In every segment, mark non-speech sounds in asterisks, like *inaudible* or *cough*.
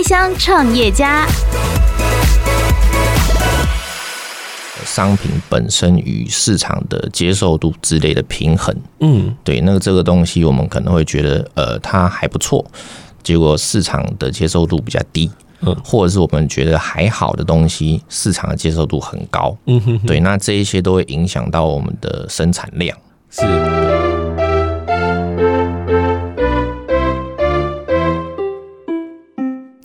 开箱创业家。商品本身与市场的接受度之类的平衡，嗯，对，那个这个东西我们可能会觉得，呃，它还不错，结果市场的接受度比较低，嗯，或者是我们觉得还好的东西，市场的接受度很高，嗯哼，对，那这一些都会影响到我们的生产量，是。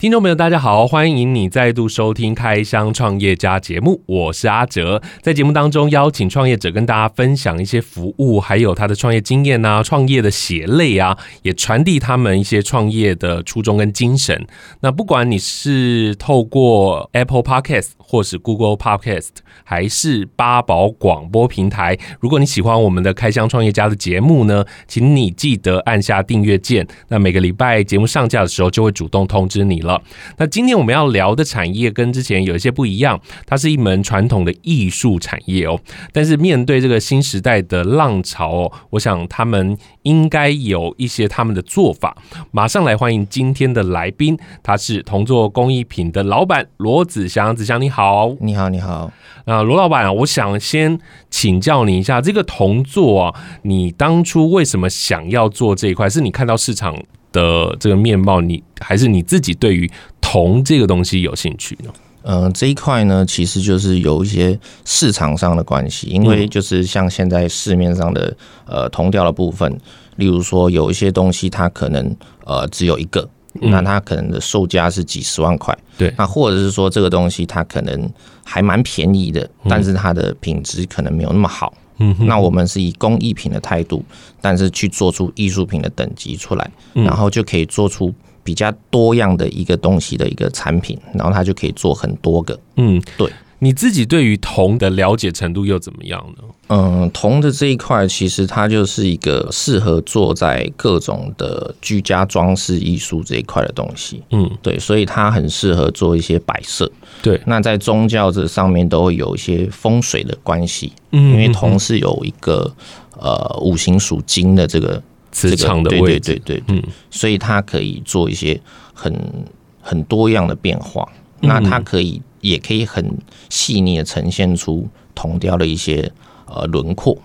听众朋友，大家好，欢迎你再度收听《开箱创业家》节目，我是阿哲。在节目当中，邀请创业者跟大家分享一些服务，还有他的创业经验啊，创业的血泪啊，也传递他们一些创业的初衷跟精神。那不管你是透过 Apple Podcast 或是 Google Podcast，还是八宝广播平台，如果你喜欢我们的《开箱创业家》的节目呢，请你记得按下订阅键。那每个礼拜节目上架的时候，就会主动通知你了。那今天我们要聊的产业跟之前有一些不一样，它是一门传统的艺术产业哦。但是面对这个新时代的浪潮哦，我想他们应该有一些他们的做法。马上来欢迎今天的来宾，他是同作工艺品的老板罗子祥。子祥你好，你好，你好。那罗老板啊，我想先请教你一下，这个铜作啊，你当初为什么想要做这一块？是你看到市场的这个面貌，你还是你自己对于铜这个东西有兴趣呢？嗯、呃，这一块呢，其实就是有一些市场上的关系，因为就是像现在市面上的呃铜雕的部分，例如说有一些东西它可能呃只有一个，那它可能的售价是几十万块，对，那或者是说这个东西它可能还蛮便宜的，但是它的品质可能没有那么好。嗯，那我们是以工艺品的态度，但是去做出艺术品的等级出来，然后就可以做出比较多样的一个东西的一个产品，然后它就可以做很多个。嗯，对。你自己对于铜的了解程度又怎么样呢？嗯，铜的这一块其实它就是一个适合做在各种的居家装饰艺术这一块的东西。嗯，对，所以它很适合做一些摆设。对，那在宗教这上面都会有一些风水的关系。嗯，因为铜是有一个呃五行属金的这个磁场的位置，对对对，嗯，所以它可以做一些很很多样的变化。那它可以。也可以很细腻的呈现出铜雕的一些呃轮廓，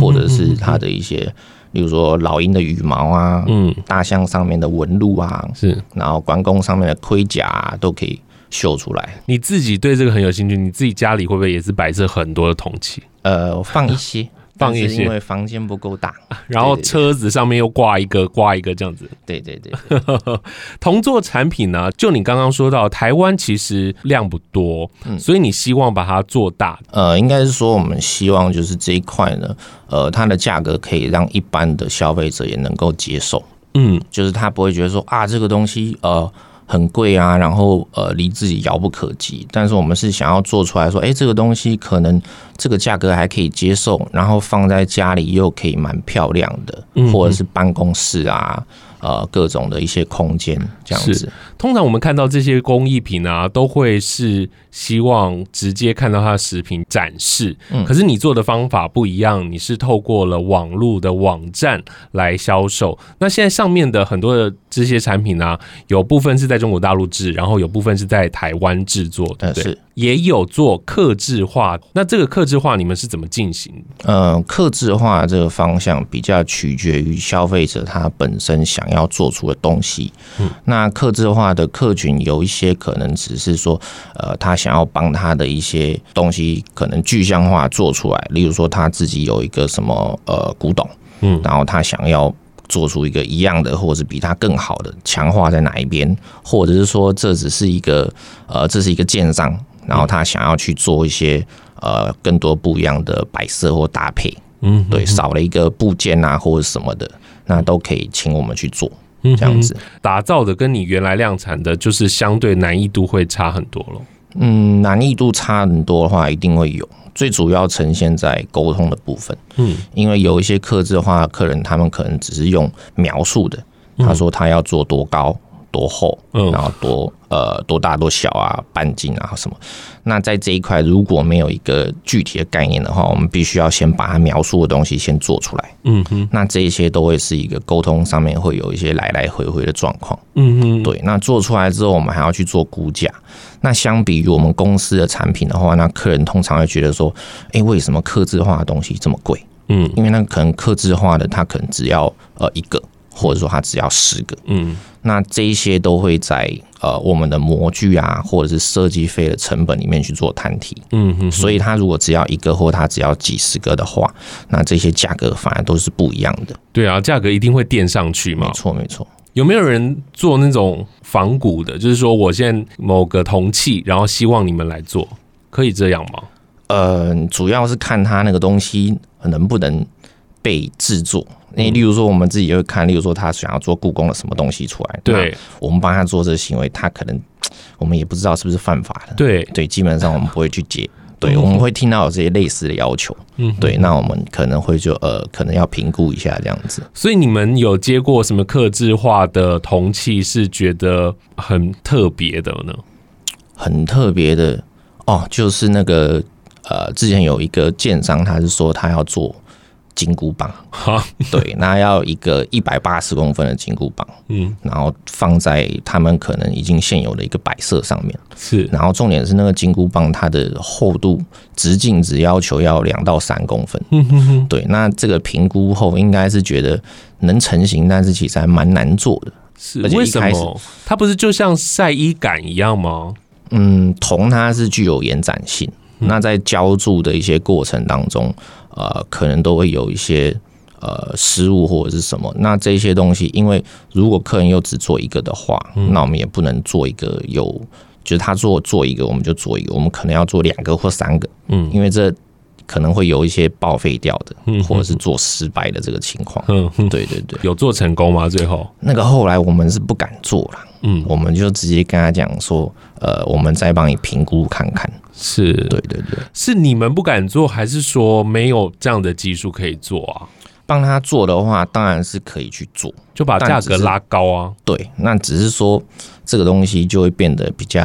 或者是它的一些，例如说老鹰的羽毛啊，嗯，大象上面的纹路啊，是，然后关公上面的盔甲啊，都可以绣出来。你自己对这个很有兴趣，你自己家里会不会也是摆设很多的铜器？呃，放一些。放一些，因为房间不够大，*laughs* 然后车子上面又挂一个挂一个这样子。对对对，对，铜作 *laughs* 产品呢，就你刚刚说到，台湾其实量不多，嗯所以你希望把它做大。呃，应该是说我们希望就是这一块呢，呃，它的价格可以让一般的消费者也能够接受。嗯，就是他不会觉得说啊，这个东西呃。很贵啊，然后呃，离自己遥不可及。但是我们是想要做出来说，哎，这个东西可能这个价格还可以接受，然后放在家里又可以蛮漂亮的，或者是办公室啊。呃，各种的一些空间这样子。通常我们看到这些工艺品啊，都会是希望直接看到它的实品展示。嗯，可是你做的方法不一样，你是透过了网络的网站来销售。那现在上面的很多的这些产品呢，啊，有部分是在中国大陆制，然后有部分是在台湾制作，对不对？是。也有做客制化，那这个客制化你们是怎么进行？呃，客制化这个方向比较取决于消费者他本身想要做出的东西。嗯，那客制化的客群有一些可能只是说，呃，他想要帮他的一些东西可能具象化做出来，例如说他自己有一个什么呃古董，嗯，然后他想要做出一个一样的，或者是比他更好的，强化在哪一边，或者是说这只是一个呃，这是一个建商。然后他想要去做一些呃更多不一样的摆设或搭配，嗯，对，少了一个部件啊或者什么的，那都可以请我们去做，这样子打造的跟你原来量产的，就是相对难易度会差很多咯。嗯，难易度差很多的话，一定会有，最主要呈现在沟通的部分。嗯，因为有一些客制化的客人，他们可能只是用描述的，他说他要做多高。多厚，嗯，然后多呃多大多小啊，半径啊什么。那在这一块如果没有一个具体的概念的话，我们必须要先把它描述的东西先做出来。嗯哼，那这一些都会是一个沟通上面会有一些来来回回的状况。嗯哼，对。那做出来之后，我们还要去做估价。那相比于我们公司的产品的话，那客人通常会觉得说，哎，为什么刻字化的东西这么贵？嗯，因为那可能刻字化的，它可能只要呃一个。或者说它只要十个，嗯，那这一些都会在呃我们的模具啊，或者是设计费的成本里面去做摊提，嗯哼，所以它如果只要一个，或它只要几十个的话，那这些价格反而都是不一样的。对啊，价格一定会垫上去嘛。没错，没错。有没有人做那种仿古的？就是说，我现在某个铜器，然后希望你们来做，可以这样吗？呃，主要是看它那个东西能不能被制作。你例如说，我们自己就会看，例如说他想要做故宫的什么东西出来，对，我们帮他做这个行为，他可能我们也不知道是不是犯法的，对对，基本上我们不会去接，对，我们会听到有这些类似的要求，嗯，对，那我们可能会就呃，可能要评估一下这样子。所以你们有接过什么克制化的铜器是觉得很特别的呢？很特别的哦，就是那个呃，之前有一个建商，他是说他要做。金箍棒，*laughs* 对，那要一个一百八十公分的金箍棒，嗯，然后放在他们可能已经现有的一个摆设上面，是，然后重点是那个金箍棒它的厚度直径只要求要两到三公分，嗯哼哼，对，那这个评估后应该是觉得能成型，但是其实还蛮难做的，是，为什么？它不是就像晒衣杆一样吗？嗯，铜它是具有延展性，那在浇筑的一些过程当中。呃，可能都会有一些呃失误或者是什么，那这些东西，因为如果客人又只做一个的话，嗯、那我们也不能做一个有，就是他做做一个，我们就做一个，我们可能要做两个或三个，嗯，因为这可能会有一些报废掉的，嗯，或者是做失败的这个情况，嗯，对对对，有做成功吗？最后？那个后来我们是不敢做了，嗯，我们就直接跟他讲说，呃，我们再帮你评估看看。是。对对对，是你们不敢做，还是说没有这样的技术可以做啊？帮他做的话，当然是可以去做，就把价格拉高啊。对，那只是说这个东西就会变得比较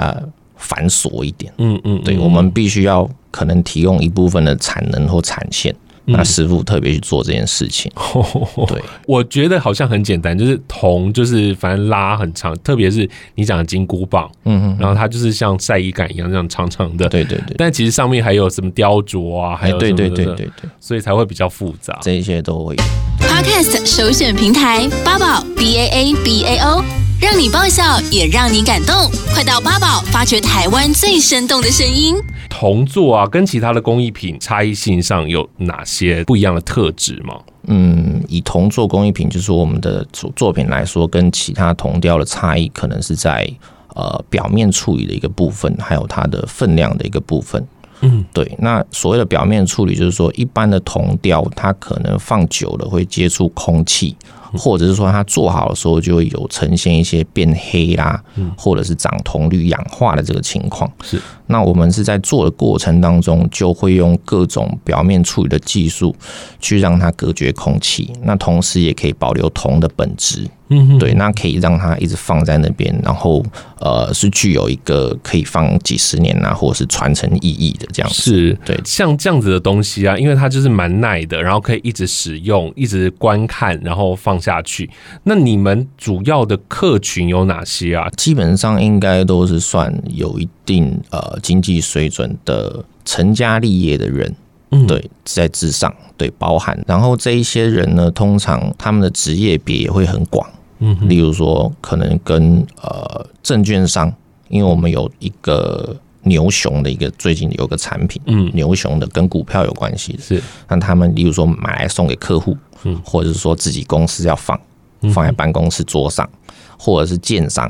繁琐一点。嗯嗯，对，我们必须要可能提供一部分的产能或产线。那师傅特别去做这件事情，*laughs* 对，我觉得好像很简单，就是铜，就是反正拉很长，特别是你讲的金箍棒，嗯哼，然后它就是像晒衣杆一样这样长长的，对对对，但其实上面还有什么雕琢啊，还有对对对对对，所以才会比较复杂，这一些都会有。Podcast 首选平台八宝 B A A B A O，让你爆笑也让你感动，快到八宝发掘台湾最生动的声音。铜做啊，跟其他的工艺品差异性上有哪些不一样的特质吗？嗯，以铜做工艺品，就是说我们的作作品来说，跟其他铜雕的差异，可能是在呃表面处理的一个部分，还有它的分量的一个部分。嗯，对。那所谓的表面处理，就是说一般的铜雕，它可能放久了会接触空气。或者是说它做好的时候就会有呈现一些变黑啦，或者是长铜绿氧化的这个情况。是，那我们是在做的过程当中，就会用各种表面处理的技术去让它隔绝空气，那同时也可以保留铜的本质。嗯，对，那可以让它一直放在那边，然后呃，是具有一个可以放几十年啊，或者是传承意义的这样子。是，对，像这样子的东西啊，因为它就是蛮耐的，然后可以一直使用，一直观看，然后放下去。那你们主要的客群有哪些啊？基本上应该都是算有一定呃经济水准的成家立业的人。嗯，对，在之上，对，包含。然后这一些人呢，通常他们的职业别也会很广。嗯，例如说，可能跟呃证券商，因为我们有一个牛熊的一个最近有个产品，嗯，牛熊的跟股票有关系，是。那他们例如说买来送给客户，嗯，或者是说自己公司要放放在办公室桌上，或者是建商，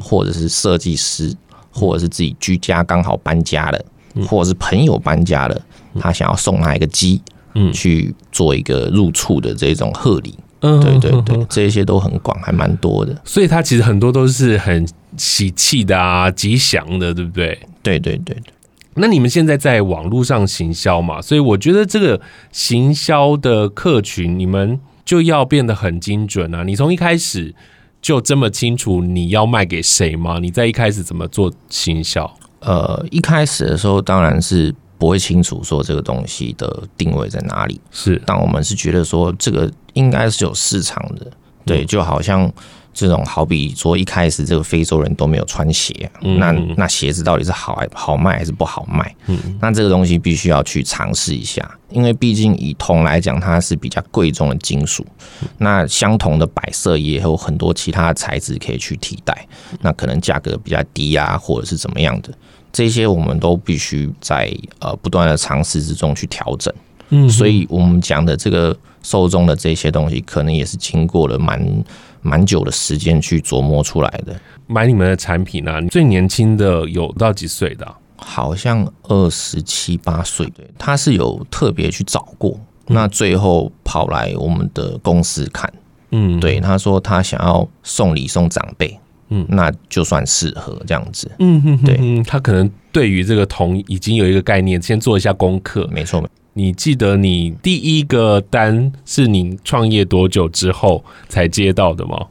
或者是设计师，或者是自己居家刚好搬家了，或者是朋友搬家了，他想要送他一个鸡，嗯，去做一个入厝的这种贺礼。嗯，对对对，这些都很广，还蛮多的。所以它其实很多都是很喜气的啊，吉祥的，对不对？对对对对。那你们现在在网络上行销嘛？所以我觉得这个行销的客群，你们就要变得很精准啊。你从一开始就这么清楚你要卖给谁吗？你在一开始怎么做行销？呃，一开始的时候当然是不会清楚说这个东西的定位在哪里，是，但我们是觉得说这个应该是有市场的，对，就好像。这种好比说一开始这个非洲人都没有穿鞋，那那鞋子到底是好还好卖还是不好卖？嗯那这个东西必须要去尝试一下，因为毕竟以铜来讲，它是比较贵重的金属。那相同的摆设也有很多其他的材质可以去替代，那可能价格比较低啊，或者是怎么样的，这些我们都必须在呃不断的尝试之中去调整。嗯，所以我们讲的这个受众的这些东西，可能也是经过了蛮。蛮久的时间去琢磨出来的。买你们的产品呢、啊，最年轻的有到几岁的、啊？好像二十七八岁。对，他是有特别去找过，嗯、那最后跑来我们的公司看。嗯，对，他说他想要送礼送长辈。嗯，那就算适合这样子。嗯哼，对，他可能对于这个铜已经有一个概念，先做一下功课。没错。你记得你第一个单是你创业多久之后才接到的吗？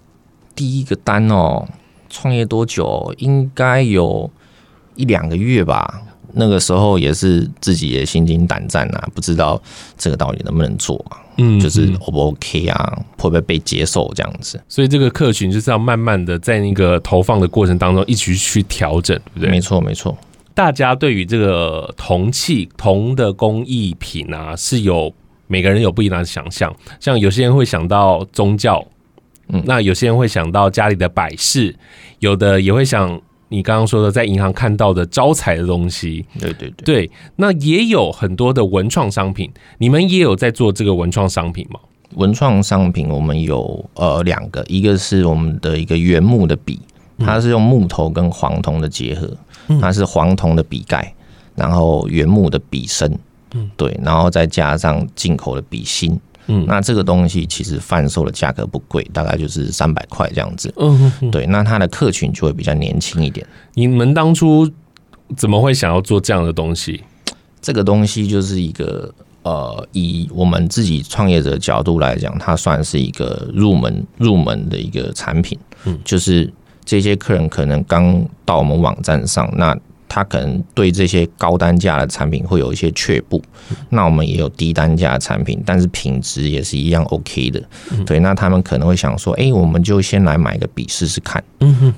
第一个单哦，创业多久？应该有一两个月吧。那个时候也是自己也心惊胆战啊，不知道这个到底能不能做啊？嗯，就是 O 不 OK 啊，会不会被接受这样子？所以这个客群就是要慢慢的在那个投放的过程当中一起去调整，对不对？没错，没错。大家对于这个铜器、铜的工艺品啊，是有每个人有不一样的想象。像有些人会想到宗教，嗯，那有些人会想到家里的摆饰，有的也会想你刚刚说的在银行看到的招财的东西。对对对，对，那也有很多的文创商品，你们也有在做这个文创商品吗？文创商品我们有呃两个，一个是我们的一个原木的笔，它是用木头跟黄铜的结合。它是黄铜的笔盖，然后原木的笔身，嗯，对，然后再加上进口的笔芯，嗯，那这个东西其实贩售的价格不贵，大概就是三百块这样子，嗯，对，那它的客群就会比较年轻一点。你们当初怎么会想要做这样的东西？这个东西就是一个呃，以我们自己创业者的角度来讲，它算是一个入门入门的一个产品，嗯，就是。这些客人可能刚到我们网站上，那他可能对这些高单价的产品会有一些却步。那我们也有低单价的产品，但是品质也是一样 OK 的。对，那他们可能会想说，哎，我们就先来买个笔试试看。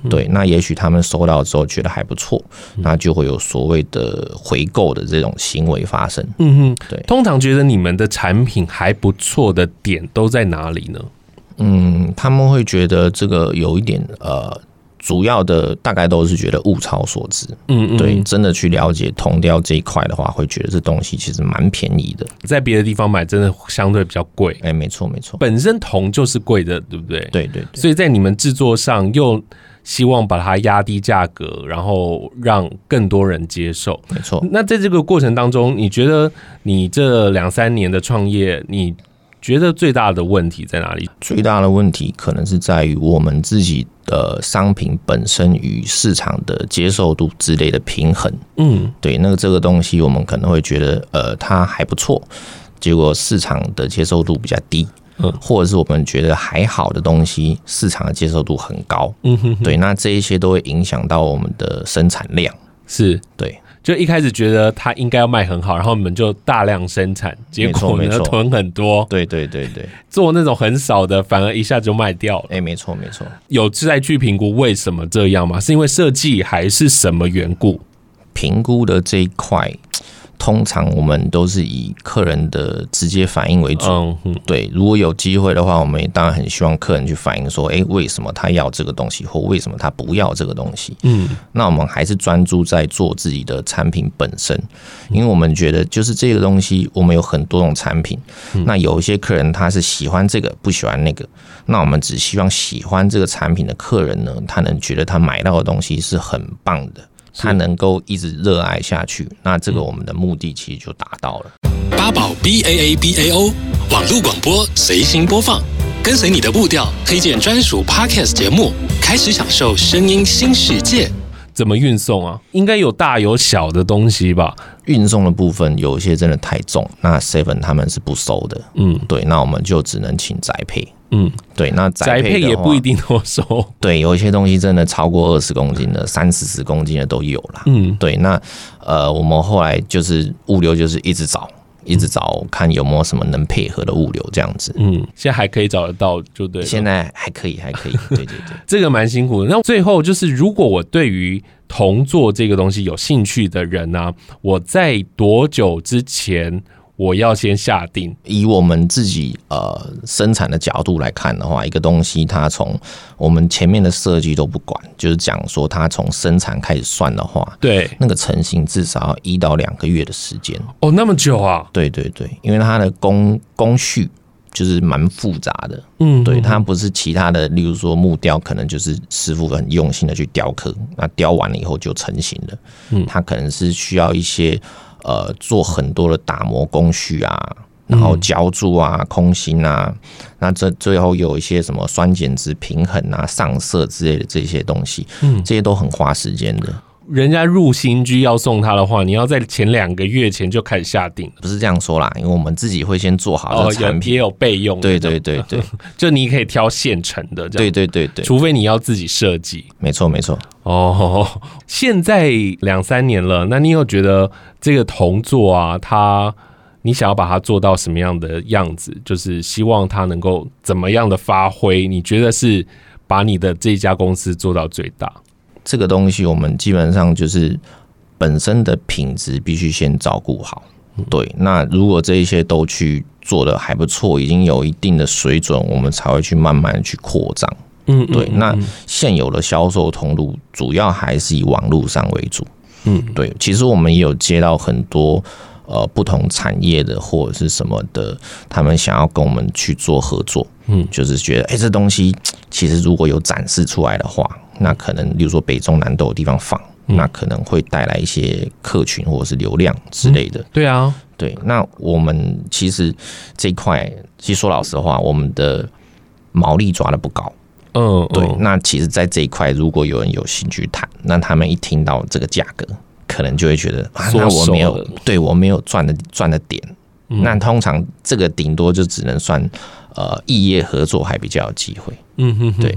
对，那也许他们收到之后觉得还不错，那就会有所谓的回购的这种行为发生。嗯哼，对。通常觉得你们的产品还不错的点都在哪里呢？嗯，他们会觉得这个有一点呃。主要的大概都是觉得物超所值，嗯，嗯，对，真的去了解铜雕这一块的话，会觉得这东西其实蛮便宜的，在别的地方买真的相对比较贵。哎，没错没错，本身铜就是贵的，对不对？对对对，所以在你们制作上又希望把它压低价格，然后让更多人接受。没错。那在这个过程当中，你觉得你这两三年的创业，你觉得最大的问题在哪里？最大的问题可能是在于我们自己的商品本身与市场的接受度之类的平衡。嗯，对，那个这个东西我们可能会觉得，呃，它还不错，结果市场的接受度比较低。嗯，或者是我们觉得还好的东西，市场的接受度很高。嗯哼，对，那这一些都会影响到我们的生产量。是，对。就一开始觉得它应该要卖很好，然后我们就大量生产，结果呢囤很多。对对对对，做那种很少的，反而一下就卖掉了。哎，没错没错。有在去评估为什么这样吗？是因为设计还是什么缘故？评估的这一块。通常我们都是以客人的直接反应为主。嗯，对。如果有机会的话，我们也当然很希望客人去反映说，诶，为什么他要这个东西，或为什么他不要这个东西？嗯，那我们还是专注在做自己的产品本身，因为我们觉得就是这个东西，我们有很多种产品。那有一些客人他是喜欢这个，不喜欢那个。那我们只希望喜欢这个产品的客人呢，他能觉得他买到的东西是很棒的。他能够一直热爱下去，那这个我们的目的其实就达到了。八宝 B A A B A O 网络广播随心播放，跟随你的步调，推荐专属 Podcast 节目，开始享受声音新世界。怎么运送啊？应该有大有小的东西吧？运送的部分有一些真的太重，那 Seven 他们是不收的。嗯，对，那我们就只能请宅配。嗯，对，那宅配，也不一定多收。对，有一些东西真的超过二十公斤的、三四十公斤的都有啦。嗯，对，那呃，我们后来就是物流，就是一直找。一直找看有没有什么能配合的物流这样子，嗯，现在还可以找得到，就对。现在还可以，还可以，对对对，*laughs* 这个蛮辛苦的。那最后就是，如果我对于同做这个东西有兴趣的人呢、啊，我在多久之前？我要先下定。以我们自己呃生产的角度来看的话，一个东西它从我们前面的设计都不管，就是讲说它从生产开始算的话，对，那个成型至少要一到两个月的时间。哦，那么久啊？对对对，因为它的工工序就是蛮复杂的。嗯，对，它不是其他的，例如说木雕，可能就是师傅很用心的去雕刻，那雕完了以后就成型了。嗯，它可能是需要一些。呃，做很多的打磨工序啊，然后浇筑啊、空心啊，那这最后有一些什么酸碱值平衡啊、上色之类的这些东西，嗯，这些都很花时间的。人家入新居要送他的话，你要在前两个月前就开始下定，不是这样说啦，因为我们自己会先做好的产品，也有备用。对对对对，*laughs* 就你可以挑现成的，对对对对，除非你要自己设计。没错没错。哦，现在两三年了，那你有觉得这个同座啊，它你想要把它做到什么样的样子？就是希望它能够怎么样的发挥？你觉得是把你的这家公司做到最大？这个东西我们基本上就是本身的品质必须先照顾好，对。那如果这一些都去做的还不错，已经有一定的水准，我们才会去慢慢去扩张。嗯，对。那现有的销售通路主要还是以网络上为主。嗯，对。其实我们也有接到很多呃不同产业的或者是什么的，他们想要跟我们去做合作。嗯，就是觉得哎，这东西其实如果有展示出来的话。那可能，比如说北中南都有地方放，嗯、那可能会带来一些客群或者是流量之类的。嗯、对啊，对。那我们其实这一块，其实说老实话，我们的毛利抓的不高。嗯，对。嗯、那其实，在这一块，如果有人有兴趣谈，那他们一听到这个价格，可能就会觉得啊，那我没有，对我没有赚的赚的点。嗯、那通常这个顶多就只能算。呃，异业合作还比较有机会。嗯哼，对。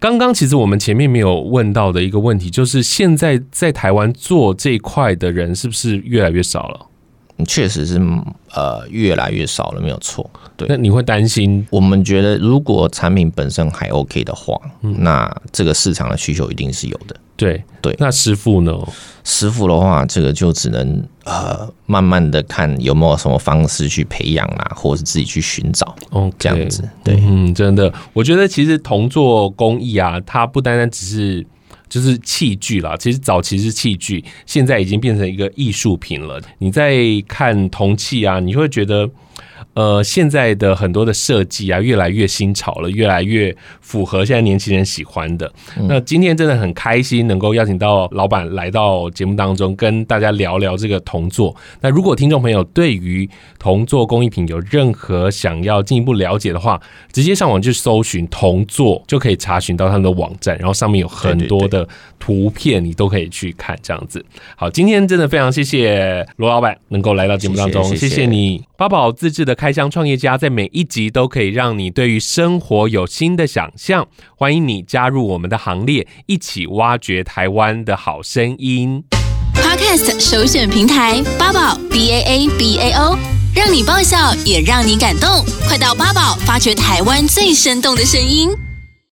刚刚其实我们前面没有问到的一个问题，就是现在在台湾做这一块的人是不是越来越少了？确实是，呃，越来越少了，没有错。对，那你会担心？我们觉得，如果产品本身还 OK 的话，嗯、那这个市场的需求一定是有的。对对，那师傅呢？师傅的话，这个就只能呃，慢慢的看有没有什么方式去培养啦，或者是自己去寻找。哦，这样子，对，嗯，真的，我觉得其实铜做工艺啊，它不单单只是就是器具啦，其实早期是器具，现在已经变成一个艺术品了。你在看铜器啊，你会觉得。呃，现在的很多的设计啊，越来越新潮了，越来越符合现在年轻人喜欢的。嗯、那今天真的很开心，能够邀请到老板来到节目当中，跟大家聊聊这个铜作。那如果听众朋友对于铜作工艺品有任何想要进一步了解的话，直接上网去搜寻铜作，就可以查询到他们的网站，然后上面有很多的图片，你都可以去看。这样子，好，今天真的非常谢谢罗老板能够来到节目当中，谢谢，谢谢你，八宝自制的开箱创业家，在每一集都可以让你对于生活有新的想象。欢迎你加入我们的行列，一起挖掘台湾的好声音。Podcast 首选平台八宝 B A A B A O，让你爆笑也让你感动。快到八宝发掘台湾最生动的声音。